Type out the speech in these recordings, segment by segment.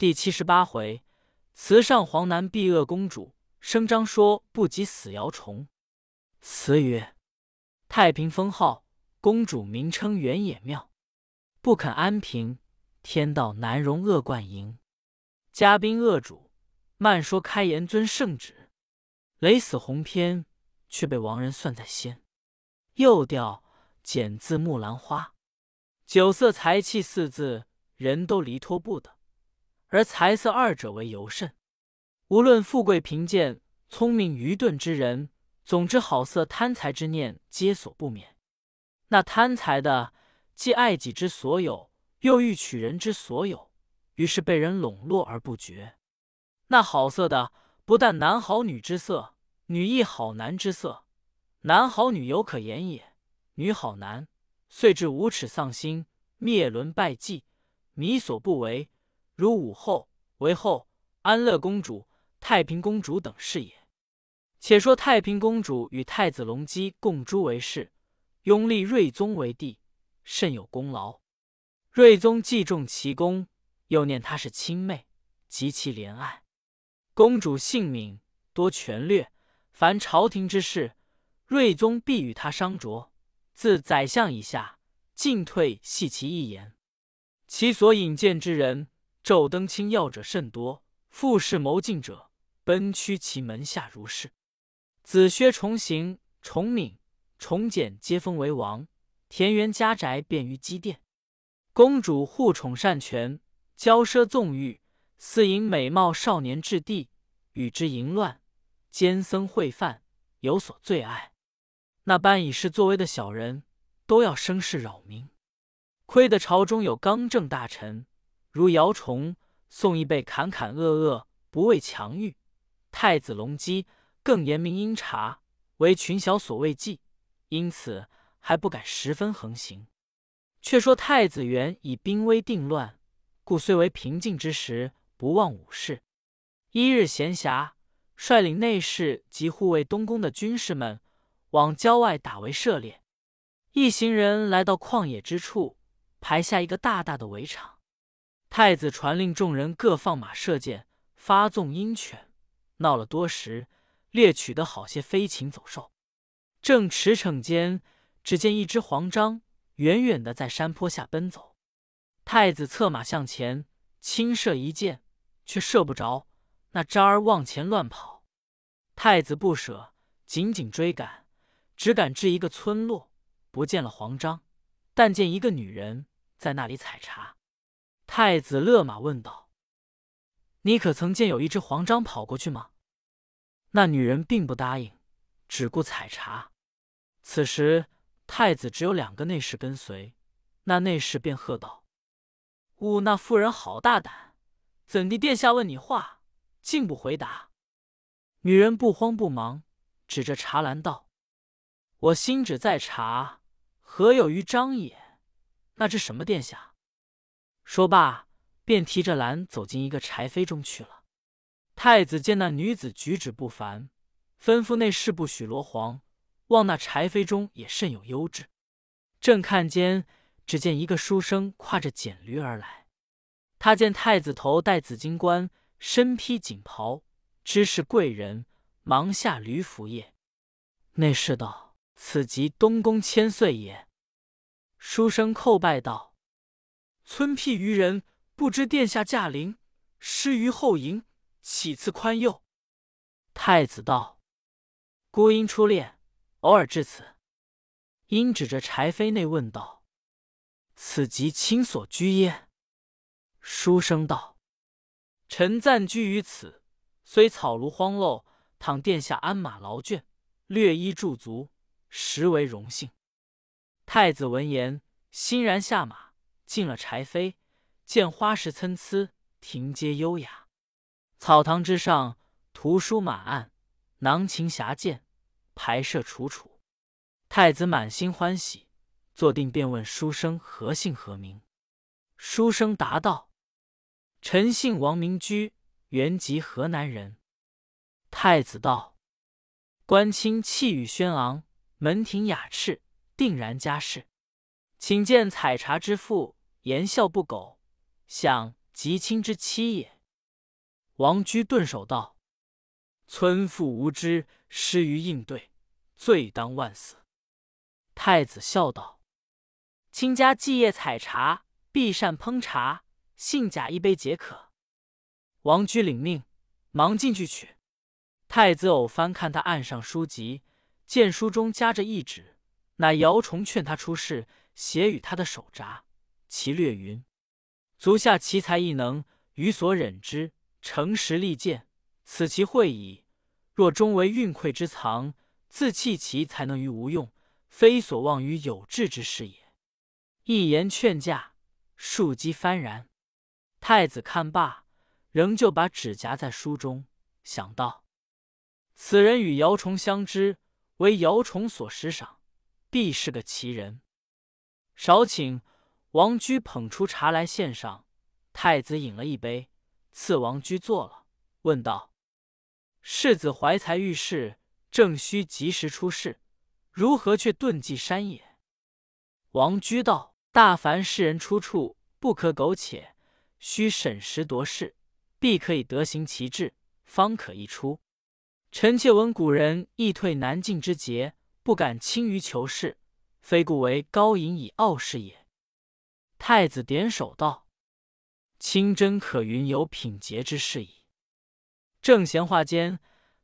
第七十八回，慈上皇南避恶公主，声张说不及死姚崇。词曰：太平封号，公主名称原野庙，不肯安平，天道难容恶贯盈。嘉宾恶主，慢说开言遵圣旨，雷死鸿篇，却被亡人算在先。又调剪字木兰花，酒色财气四字，人都离脱不得。而财色二者为尤甚。无论富贵贫贱、聪明愚钝之人，总之好色贪财之念，皆所不免。那贪财的，既爱己之所有，又欲取人之所有，于是被人笼络而不绝。那好色的，不但男好女之色，女亦好男之色。男好女犹可言也，女好男，遂至无耻丧心，灭伦败纪，迷所不为。如武后、韦后、安乐公主、太平公主等是也。且说太平公主与太子隆基共诸为氏，拥立睿宗为帝，甚有功劳。睿宗既重其功，又念她是亲妹，极其怜爱。公主性敏，多权略，凡朝廷之事，睿宗必与她商酌。自宰相以下，进退系其一言。其所引荐之人。昼登青要者甚多，复事谋进者奔趋其门下如是。子薛重行、重敏、重简皆封为王，田园家宅便于积淀。公主护宠善权，骄奢纵欲，似引美貌少年至地，与之淫乱，奸僧会犯，有所最爱。那般以势作威的小人，都要生事扰民。亏得朝中有刚正大臣。如姚崇、宋义被侃侃恶恶，不畏强欲；太子隆基更严明阴察，为群小所畏忌，因此还不敢十分横行。却说太子元以兵威定乱，故虽为平静之时，不忘武事。一日闲暇，率领内侍及护卫东宫的军士们，往郊外打围射猎。一行人来到旷野之处，排下一个大大的围场。太子传令众人各放马射箭，发纵鹰犬，闹了多时，猎取得好些飞禽走兽。正驰骋间，只见一只黄章远远的在山坡下奔走。太子策马向前，轻射一箭，却射不着。那章儿往前乱跑，太子不舍，紧紧追赶，只赶至一个村落，不见了黄章，但见一个女人在那里采茶。太子勒马问道：“你可曾见有一只黄章跑过去吗？”那女人并不答应，只顾采茶。此时太子只有两个内侍跟随，那内侍便喝道：“吾那妇人好大胆，怎地殿下问你话，竟不回答？”女人不慌不忙，指着茶篮道：“我心只在茶，何有于章也？那只什么殿下？”说罢，便提着篮走进一个柴扉中去了。太子见那女子举止不凡，吩咐内侍不许罗黄，望那柴扉中也甚有优质。正看间，只见一个书生挎着简驴而来。他见太子头戴紫金冠，身披锦袍，知是贵人，忙下驴服谒。内侍道：“此即东宫千岁也。”书生叩拜道。村僻愚人，不知殿下驾临，失于后迎，岂赐宽宥？太子道：“孤因初恋，偶尔至此。”因指着柴扉内问道：“此即亲所居耶？”书生道：“臣暂居于此，虽草庐荒陋，倘殿下鞍马劳倦，略衣驻足，实为荣幸。”太子闻言，欣然下马。进了柴扉，见花石参差，庭阶优雅，草堂之上，图书满案，囊琴匣剑，排设楚楚。太子满心欢喜，坐定便问书生何姓何名。书生答道：“臣姓王，名居，原籍河南人。”太子道：“官清气宇轩昂，门庭雅饬，定然家世，请见采茶之父。”言笑不苟，想极亲之妻也。”王居顿首道：“村妇无知，失于应对，罪当万死。”太子笑道：“卿家祭夜采茶，必善烹茶，信假一杯解渴。”王居领命，忙进去取。太子偶翻看他案上书籍，见书中夹着一纸，乃姚崇劝他出仕，写与他的手札。其略云：“足下奇才异能，予所忍之，诚实利剑，此其会矣。若终为运馈之藏，自弃其才能于无用。”非所望于有志之士也。一言劝驾，庶几幡然。太子看罢，仍旧把纸夹在书中，想到此人与姚崇相知，为姚崇所识赏，必是个奇人。少请，王居捧出茶来献上。太子饮了一杯，赐王居坐了，问道：“世子怀才遇事，正需及时出世。”如何却遁迹山野？王居道：“大凡世人出处，不可苟且，须审时度势，必可以得行其志，方可一出。臣妾闻古人易退难进之节，不敢轻于求是，非故为高隐以傲世也。”太子点首道：“清真可云有品节之事矣。”正闲话间，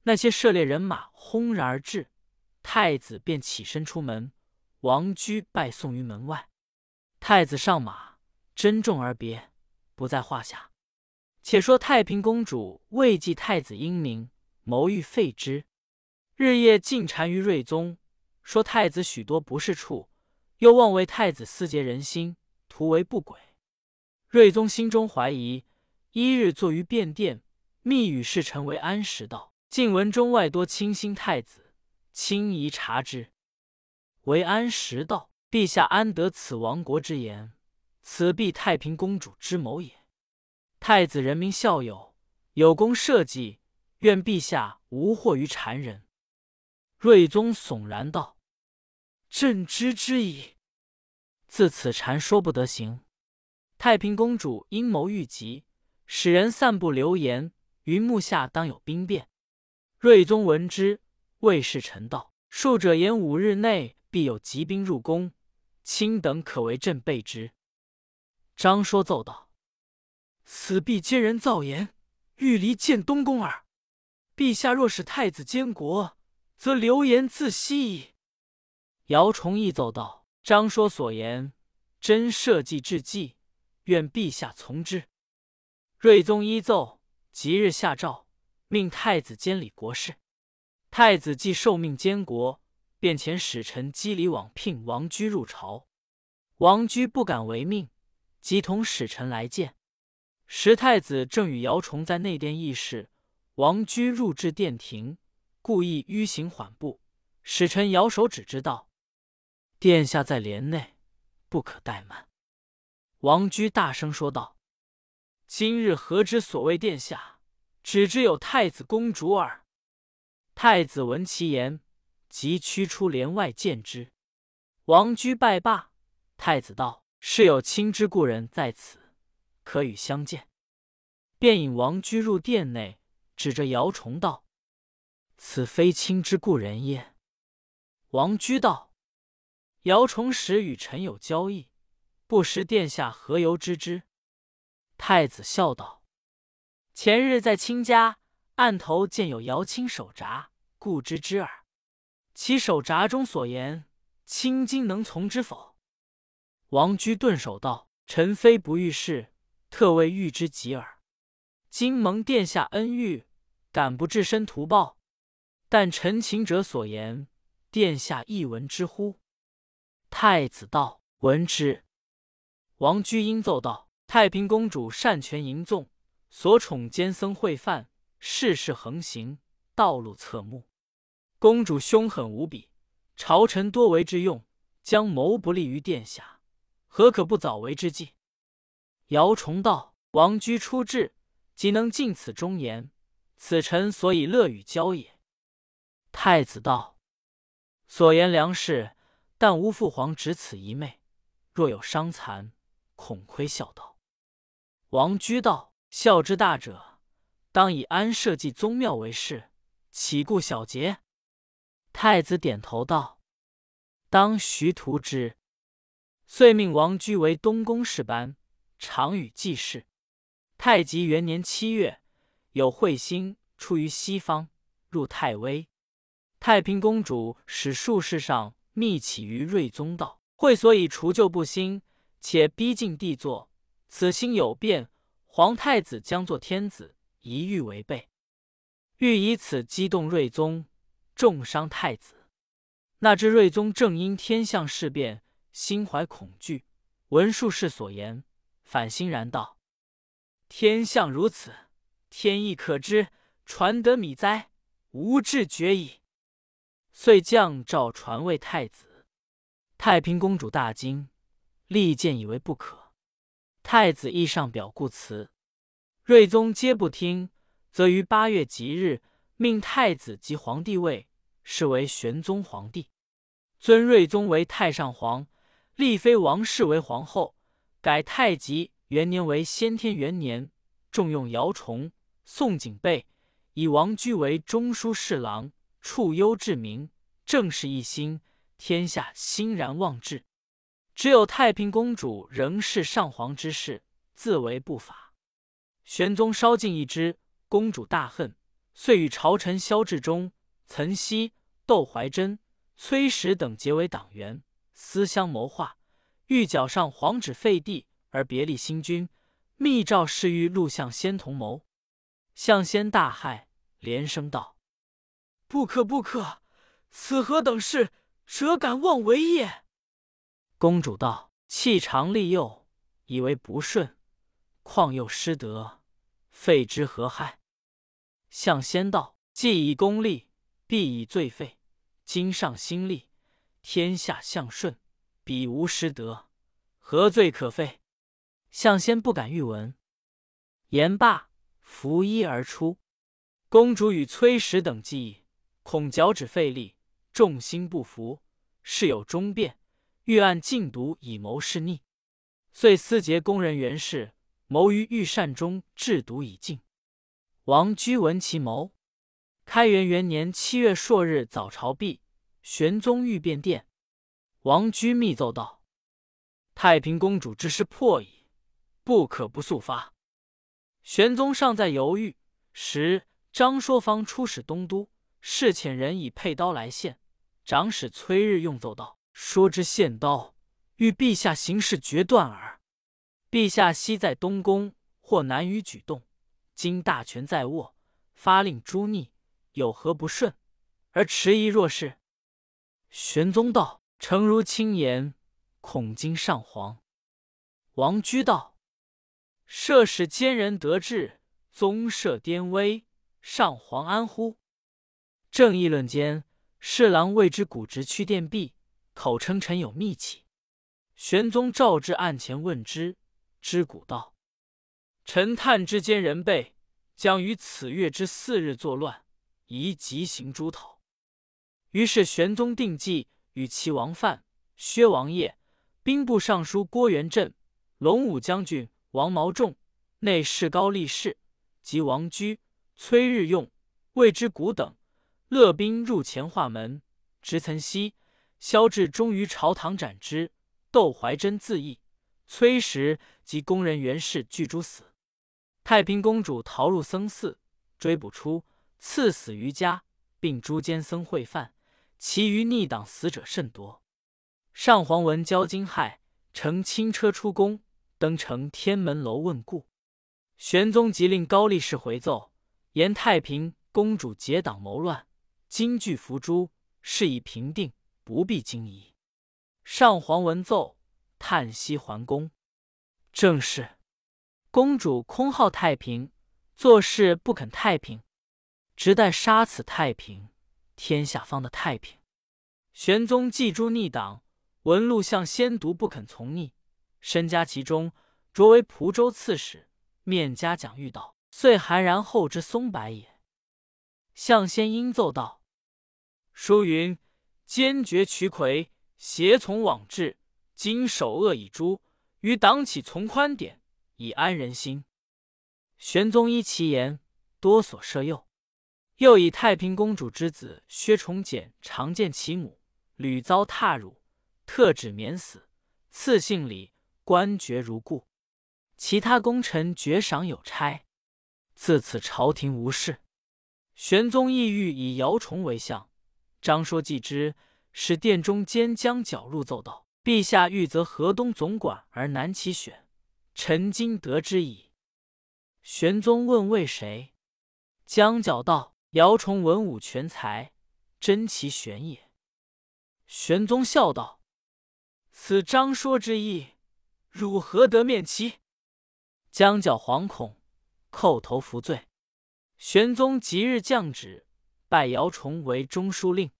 那些涉猎人马轰然而至。太子便起身出门，王居拜送于门外。太子上马，珍重而别，不在话下。且说太平公主为记太子英明，谋欲废之，日夜尽缠于睿宗，说太子许多不是处，又妄为太子私结人心，图为不轨。睿宗心中怀疑，一日坐于便殿，密与侍臣为安时道：“晋文中外多倾心太子。”轻宜察之。为安时道：“陛下安得此亡国之言？此必太平公主之谋也。太子人民孝友，有功社稷，愿陛下无惑于谗人。”睿宗悚然道：“朕知之矣。自此谗说不得行。太平公主阴谋愈急，使人散布流言，云幕下当有兵变。睿宗闻之。”谓侍臣道：“数者言五日内必有急兵入宫，卿等可为朕备之。”张说奏道：“此必奸人造言，欲离建东宫耳。陛下若使太子监国，则流言自息矣。”姚崇义奏道：“张说所言，真社稷之计，愿陛下从之。”睿宗依奏，即日下诏，命太子监理国事。太子既受命监国，便遣使臣赍礼往聘王居入朝。王居不敢违命，即同使臣来见。时太子正与姚崇在内殿议事，王居入至殿庭，故意迂行缓步。使臣摇手指之道：“殿下在帘内，不可怠慢。”王居大声说道：“今日何知所谓殿下？只知有太子公主耳。”太子闻其言，即驱出帘外见之。王居拜罢。太子道：“是有亲之故人在此，可与相见。”便引王居入殿内，指着姚崇道：“此非亲之故人也？”王居道：“姚崇时与臣有交易，不识殿下何由知之？”太子笑道：“前日在卿家。”案头见有姚卿手札，故知之耳。其手札中所言，卿今能从之否？王居顿首道：“臣非不遇事，特为遇之急耳。今蒙殿下恩遇，敢不置身图报？但陈情者所言，殿下亦闻之乎？”太子道：“闻之。”王居应奏道：“太平公主擅权淫纵，所宠奸僧会犯。”世事横行，道路侧目。公主凶狠无比，朝臣多为之用，将谋不利于殿下，何可不早为之计？姚崇道：“王居出质，即能尽此忠言，此臣所以乐与交也。”太子道：“所言良是，但吾父皇只此一妹，若有伤残，恐亏孝道。”王居道：“孝之大者，当以安社稷宗庙为事，岂顾小节？”太子点头道：“当徐图之。”遂命王居为东宫侍班，常与祭事。太极元年七月，有彗星出于西方，入太微。太平公主使术士上密启于睿宗道：“会所以除旧不新，且逼近帝座。此心有变，皇太子将作天子，一欲违背。欲以此激动睿宗，重伤太子。那知睿宗正因天象事变。”心怀恐惧，闻术士所言，反欣然道：“天象如此，天意可知，传得米哉，无志绝矣。”遂降诏传位太子。太平公主大惊，力谏以为不可。太子亦上表故辞，睿宗皆不听，则于八月吉日，命太子即皇帝位，是为玄宗皇帝，尊睿宗为太上皇。立妃王氏为皇后，改太极元年为先天元年，重用姚崇、宋景备，以王居为中书侍郎，处忧治民，政事一心，天下欣然望治。只有太平公主仍是上皇之事，自为不法。玄宗稍近一之，公主大恨，遂与朝臣萧志忠、岑熙、窦怀珍、崔实等结为党员。私相谋划，欲缴上皇旨废帝而别立新君，密诏示欲陆相先同谋。相先大骇，连声道：“不可不可！此何等事？辄敢妄为也！”公主道：“弃长立幼，以为不顺，况又失德，废之何害？”相先道：“既以功立，必以罪废。今上新立。”天下向顺，彼无失德，何罪可废？相先不敢欲闻。言罢，拂衣而出。公主与崔实等计议，恐脚趾费力，众心不服，事有终变，欲按禁毒以谋弑逆，遂私结宫人袁氏，谋于御膳中制毒以尽。王居闻其谋。开元元年七月朔日早朝毕。玄宗欲变殿，王居密奏道：“太平公主之事破矣，不可不速发。”玄宗尚在犹豫时，张说方出使东都，侍遣人以佩刀来献。长史崔日用奏道：“说之献刀，欲陛下行事决断耳。陛下昔在东宫，或难于举动，今大权在握，发令诛逆，有何不顺？而迟疑若是。”玄宗道：“诚如卿言，恐惊上皇。”王居道：“设使奸人得志，宗社颠危，上皇安乎？”正议论间，侍郎谓之古直去殿壁，口称臣有密启。玄宗召至案前问之，知古道：“臣探知奸人辈将于此月之四日作乱，宜急行诛讨。”于是玄宗定计，与齐王范、薛王业、兵部尚书郭元振、龙武将军王毛仲、内侍高力士及王居、崔日用、魏之古等，乐兵入前化门，执岑熙、萧志忠于朝堂斩之。窦怀真自缢，崔实及宫人袁氏俱诛死。太平公主逃入僧寺，追捕出，赐死于家，并诛奸僧会犯。其余逆党死者甚多。上皇闻交惊骇，乘轻车出宫，登城天门楼问故。玄宗即令高力士回奏，言太平公主结党谋乱，今具伏诛，事已平定，不必惊疑。上皇闻奏，叹息还宫。正是公主空好太平，做事不肯太平，直待杀此太平。天下方的太平。玄宗祭诛逆党，闻陆相先读不肯从逆，身加其中，擢为蒲州刺史，面加奖誉道：“遂寒然后之松柏也。”相先应奏道：“书云：坚决取魁，协从往治。今首恶已诛，于党起从宽典，以安人心。玄宗依其言，多所赦宥。又以太平公主之子薛崇简常见其母，屡遭踏辱，特旨免死，赐姓李，官爵如故。其他功臣爵赏有差。自此朝廷无事。玄宗意欲以姚崇为相，张说既之，使殿中监将角入奏道：“陛下欲择河东总管而难其选，臣今得之矣。”玄宗问为谁？江角道。姚崇文武全才，真其选也。玄宗笑道：“此张说之意，汝何得面其？”将角惶恐，叩头服罪。玄宗即日降旨，拜姚崇为中书令。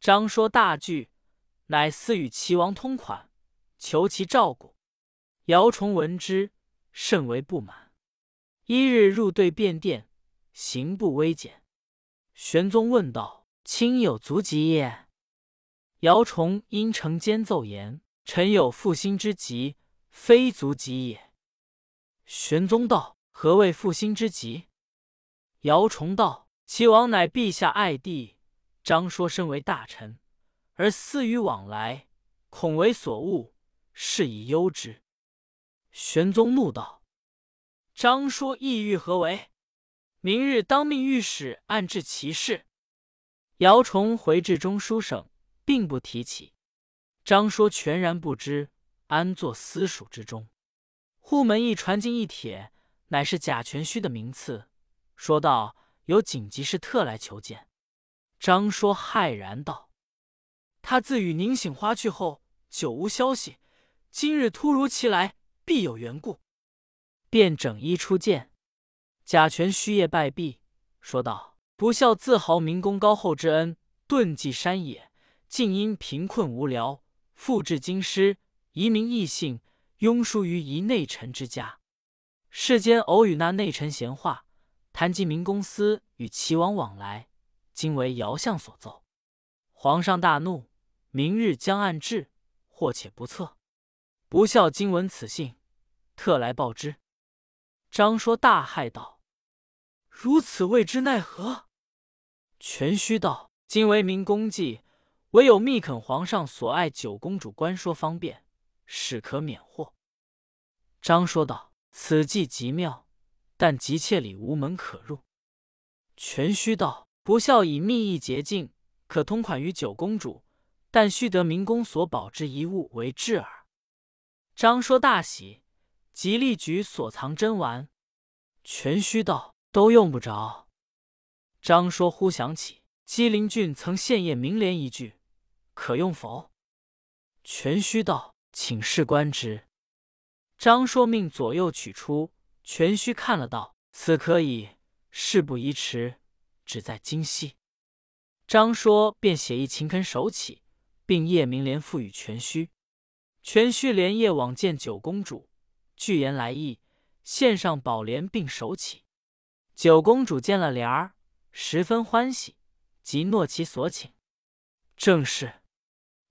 张说大惧，乃私与齐王通款，求其照顾。姚崇闻之，甚为不满。一日入对便殿，行步微简。玄宗问道：“卿有足疾也？”姚崇因承间奏言：“臣有负心之疾，非足疾也。”玄宗道：“何谓负心之疾？”姚崇道：“齐王乃陛下爱弟，张说身为大臣，而私语往来，恐为所误，是以忧之。”玄宗怒道：“张说意欲何为？”明日当命御史按治其事。姚崇回至中书省，并不提起。张说全然不知，安坐私塾之中。户门一传进一帖，乃是贾全虚的名次，说道有紧急事特来求见。张说骇然道：“他自与宁醒花去后，久无消息，今日突如其来，必有缘故。”便整衣出见。贾全虚夜拜毕，说道：“不孝自豪民公高厚之恩，遁迹山野，竟因贫困无聊，复至京师，移民异姓，庸疏于一内臣之家。世间偶与那内臣闲话，谈及明公司与齐王往来，今为姚相所奏。皇上大怒，明日将按治，或且不测。不孝今闻此信，特来报之。”张说大骇道。如此未知奈何？全虚道：“今为民公祭，唯有密恳皇上所爱九公主官说方便，使可免祸。”张说道：“此计极妙，但急切里无门可入。”全虚道：“不孝以密意捷径，可通款于九公主，但须得明公所保之一物为质耳。”张说大喜，即立举所藏珍玩。全虚道。都用不着。张说忽想起姬陵郡曾献业明联一句，可用否？全虚道，请示官职。张说命左右取出，全虚看了道：“此可以，事不宜迟，只在今夕。”张说便写一勤恳手起，并夜明联付与全虚。全虚连夜往见九公主，具言来意，献上宝莲并手起。九公主见了帘儿，十分欢喜，即诺其所请。正是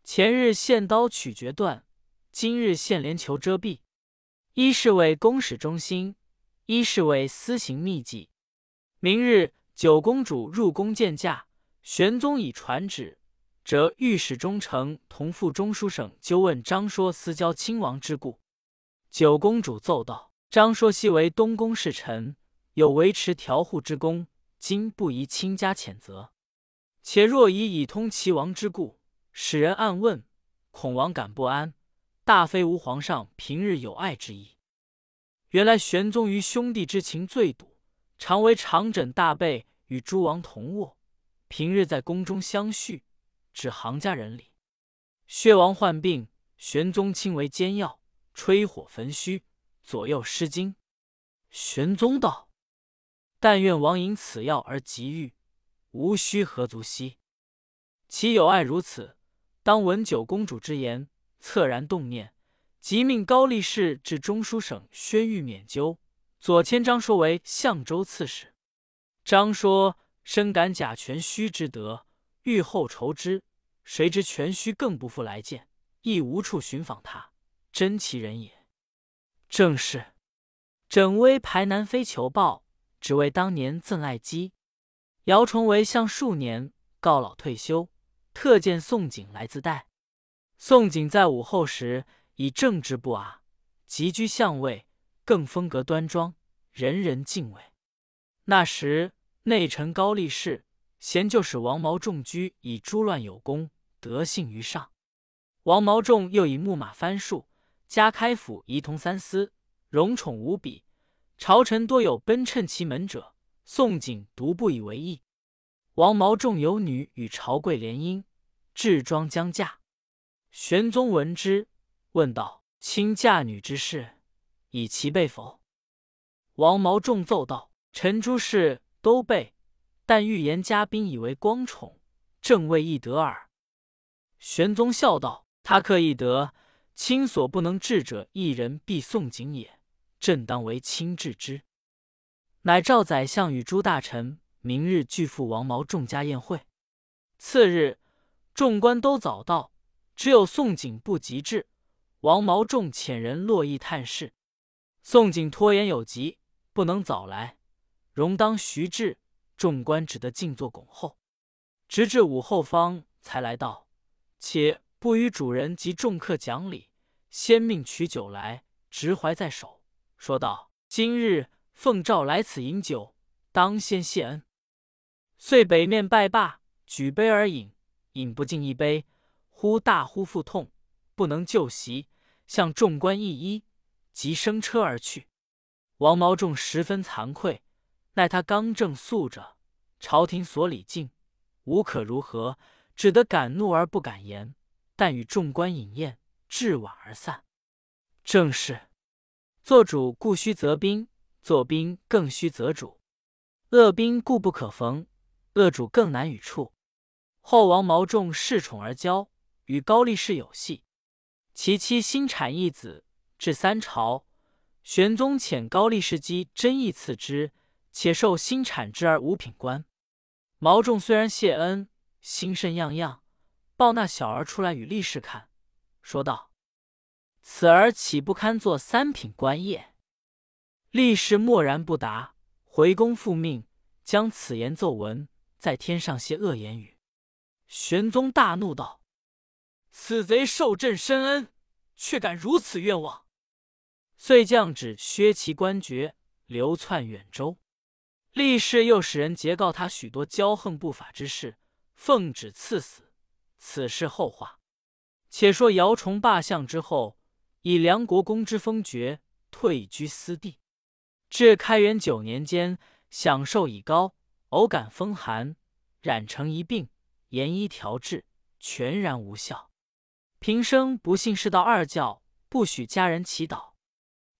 前日献刀取决断，今日献莲求遮蔽。一是为公使忠心，一是为私行秘计。明日九公主入宫见驾，玄宗已传旨，折御史中丞同赴中书省纠问张说私交亲王之故。九公主奏道：张说昔为东宫侍臣。有维持调护之功，今不宜亲加谴责。且若以以通齐王之故，使人暗问，恐王感不安，大非吾皇上平日有爱之意。原来玄宗于兄弟之情最笃，常为长枕大被，与诸王同卧，平日在宫中相叙，指行家人礼。薛王患病，玄宗亲为煎药，吹火焚虚，左右失惊。玄宗道。但愿王因此药而急愈，无需何足惜。其有爱如此，当闻九公主之言，恻然动念，即命高力士至中书省宣谕免纠，左迁张说为相州刺史。张说深感贾全虚之德，欲后酬之，谁知全虚更不复来见，亦无处寻访他，真其人也。正是枕威排南非求报，只为当年赠爱姬。姚崇为相数年，告老退休，特见宋璟来自代。宋璟在武后时，以正直不阿，极居相位，更风格端庄，人人敬畏。那时内臣高力士、贤就使王毛仲居以诛乱有功，德幸于上。王毛仲又以木马翻术，加开府仪同三司，荣宠无比。朝臣多有奔趁其门者，宋璟独不以为意。王毛仲有女与朝贵联姻，置庄将嫁。玄宗闻之，问道：“卿嫁女之事，以其备否？”王毛仲奏道：“臣诸事都备，但欲言嘉宾以为光宠，正未易得耳。”玄宗笑道。他克易得，卿所不能治者，一人必宋景也。朕当为卿治之。乃召宰相与诸大臣，明日俱赴王毛仲家宴会。次日，众官都早到，只有宋璟不及至。王毛仲遣人络绎探视，宋璟拖延有疾，不能早来，容当徐至。众官只得静坐恭候，直至午后方才来到，且。不与主人及众客讲礼，先命取酒来，执怀在手，说道：“今日奉诏来此饮酒，当先谢恩。”遂北面拜罢，举杯而饮，饮不尽一杯，忽大呼腹痛，不能就席，向众官一揖，即升车而去。王毛仲十分惭愧，奈他刚正肃着，朝廷所礼敬，无可如何，只得敢怒而不敢言。但与众官饮宴，至晚而散。正是：做主故须责宾，做宾更须则主。恶兵固不可逢，恶主更难与处。后王毛仲恃宠而骄，与高力士有隙。其妻新产一子，至三朝，玄宗遣高力士姬真意赐之，且受新产之而五品官。毛仲虽然谢恩，心甚样样。抱那小儿出来与力士看，说道：“此儿岂不堪做三品官业？”力士默然不答，回宫复命，将此言奏闻，在天上谢恶言语。玄宗大怒道：“此贼受朕深恩，却敢如此愿望！”遂降旨削其官爵，流窜远州。力士又使人截告他许多骄横不法之事，奉旨赐死。此事后话，且说姚崇罢相之后，以梁国公之封爵，退居私地。至开元九年间，享受已高，偶感风寒，染成一病，严医调治，全然无效。平生不信世道二教，不许家人祈祷。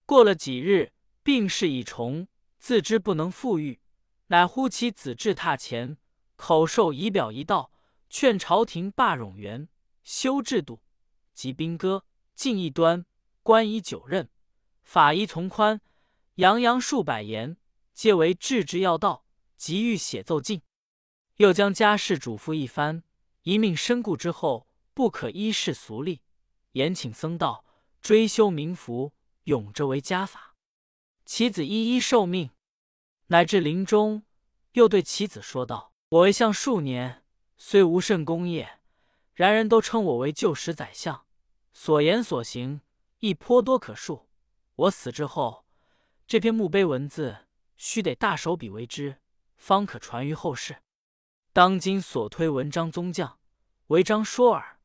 过了几日，病势已重，自知不能复愈，乃呼其子至榻前，口授仪表一道。劝朝廷罢冗员，修制度，及兵戈，进一端，官以九任，法宜从宽，洋洋数百言，皆为治之要道。急欲写奏进，又将家事嘱咐一番，一命身故之后，不可依世俗例，严请僧道追修名福，永着为家法。其子一一受命，乃至临终，又对其子说道：“我为相数年。”虽无甚功业，然人都称我为旧时宰相，所言所行亦颇多可述。我死之后，这篇墓碑文字须得大手笔为之，方可传于后世。当今所推文章宗将，为章说耳，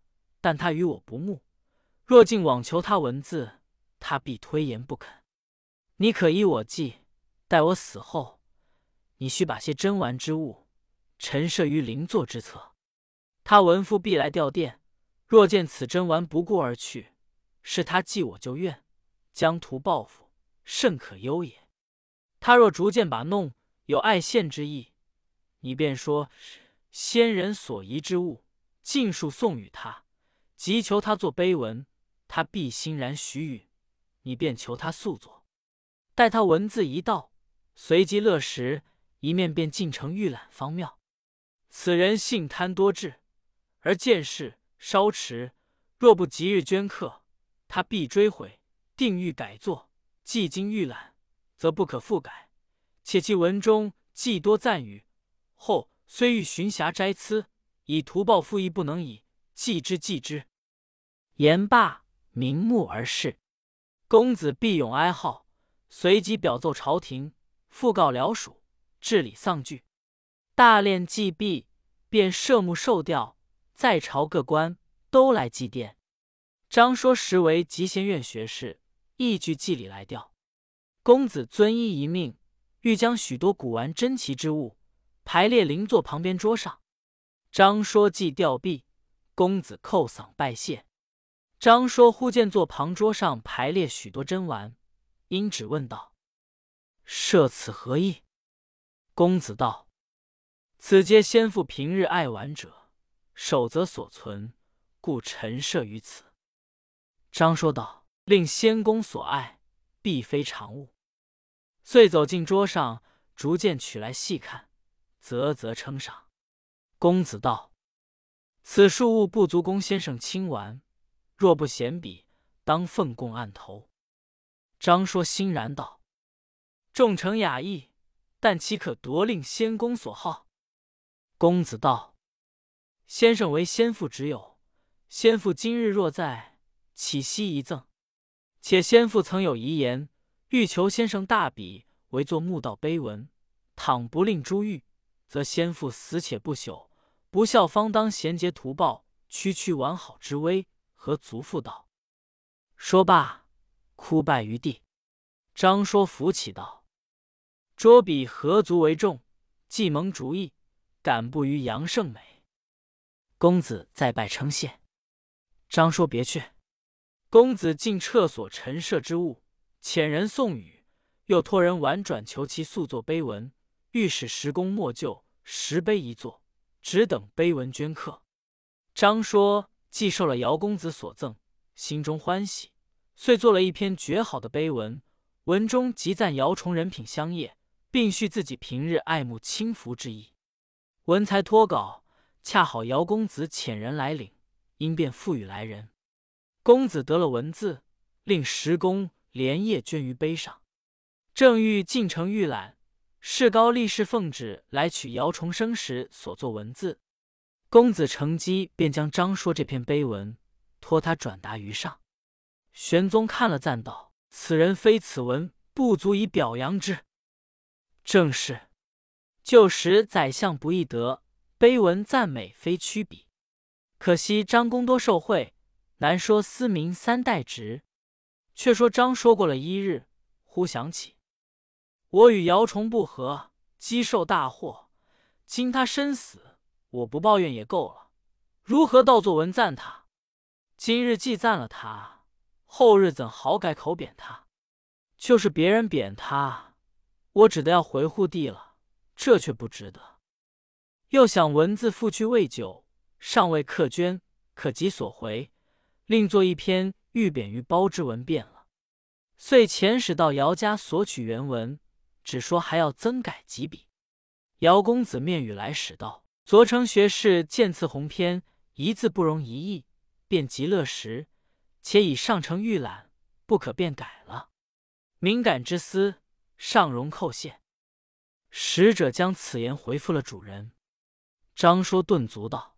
但他与我不睦。若竟妄求他文字，他必推言不肯。你可依我计，待我死后，你须把些珍玩之物。陈设于灵座之侧，他闻父必来吊唁。若见此珍玩不顾而去，是他记我旧怨，将图报复，甚可忧也。他若逐渐把弄，有爱献之意，你便说先人所遗之物，尽数送与他，即求他作碑文，他必欣然许允。你便求他速作，待他文字一到，随即乐时，一面便进城预览方妙。此人性贪多智，而见事稍迟，若不即日镌刻，他必追悔，定欲改作。既经预览，则不可复改。且其文中既多赞语，后虽欲寻瑕摘疵，以图报复亦不能矣。记之，记之。言罢，瞑目而视。公子必勇哀号，随即表奏朝廷，复告辽属，治理丧具。大殓祭毕，便设墓受吊，在朝各官都来祭奠。张说实为集贤院学士，亦具祭礼来吊。公子遵依一命。欲将许多古玩珍奇之物排列灵座旁边桌上。张说既吊毕，公子叩嗓拜谢。张说忽见座旁桌上排列许多珍玩，因指问道：“设此何意？”公子道：“此皆先父平日爱玩者，守则所存，故陈设于此。”张说道：“令先公所爱，必非常物。”遂走进桌上，逐渐取来细看，啧啧称赏。公子道：“此数物不足公先生亲玩，若不嫌笔，当奉供案头。”张说欣然道：“众诚雅意，但岂可夺令先公所好？”公子道：“先生为先父之友，先父今日若在，岂惜一赠？且先父曾有遗言。”欲求先生大笔为作墓道碑文，倘不令珠玉，则先父死且不朽，不孝方当衔节图报，区区完好之威，和族妇道？说罢，哭拜于地。张说扶起道：“捉笔何足为重？既蒙主意，敢不于杨胜美？”公子再拜称谢。张说别去。公子进厕所陈设之物。遣人送与，又托人婉转求其速作碑文，欲使石公莫就石碑一座，只等碑文镌刻。张说既受了姚公子所赠，心中欢喜，遂作了一篇绝好的碑文，文中极赞姚崇人品相业，并叙自己平日爱慕轻浮之意。文才脱稿，恰好姚公子遣人来领，因便赋予来人。公子得了文字，令石公。连夜捐于碑上，正欲进城预览，士高力士奉旨来取姚崇生时所作文字。公子乘机便将张说这篇碑文托他转达于上。玄宗看了，赞道：“此人非此文不足以表扬之。”正是，旧时宰相不易得，碑文赞美非曲笔。可惜张公多受贿，难说私民三代直。却说张说过了一日，忽想起我与姚崇不和，积受大祸。今他身死，我不抱怨也够了，如何倒作文赞他？今日既赞了他，后日怎好改口贬他？就是别人贬他，我只得要回护地了，这却不值得。又想文字复去未久，尚未刻捐，可及所回，另作一篇。欲贬于包之文便了，遂遣使到姚家索取原文，只说还要增改几笔。姚公子面语来使道：“昨承学士见赐鸿篇，一字不容一意，便极乐时，且已上呈预览，不可变改了。敏感之思，尚容叩谢。”使者将此言回复了主人。张说顿足道：“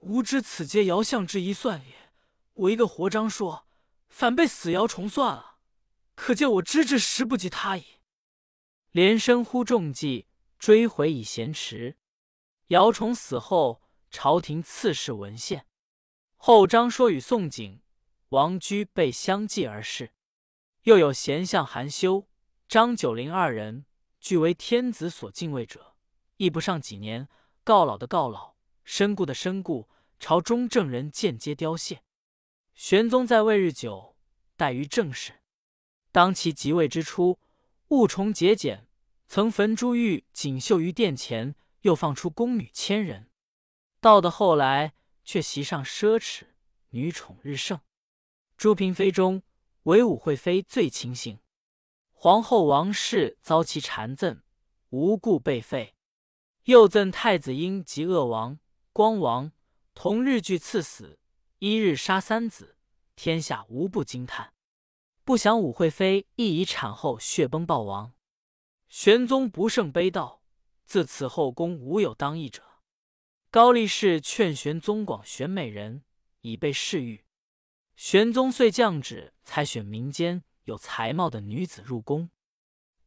吾知此皆姚相之一算也。”我一个活张说，反被死姚重算了，可见我知之时不及他矣。连声呼众计，追回已嫌迟。姚崇死后，朝廷赐谥文献。后张说与宋璟、王居被相继而逝。又有贤相韩休、张九龄二人，俱为天子所敬畏者，亦不上几年，告老的告老，身故的身故，朝中正人间接凋谢。玄宗在位日久，怠于政事。当其即位之初，务崇节俭，曾焚珠玉锦绣于殿前，又放出宫女千人。到的后来，却席上奢侈，女宠日盛。诸嫔妃中，唯武惠妃最清醒。皇后王氏遭其谗赠，无故被废。又赠太子婴及鄂王、光王，同日俱赐死。一日杀三子，天下无不惊叹。不想武惠妃亦已产后血崩暴亡。玄宗不胜悲悼，自此后宫无有当义者。高力士劝玄宗广选美人，以备侍御。玄宗遂降旨，采选民间有才貌的女子入宫。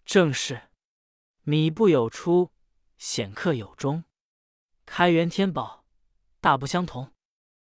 正是米不有出，显客有终。开元天宝，大不相同。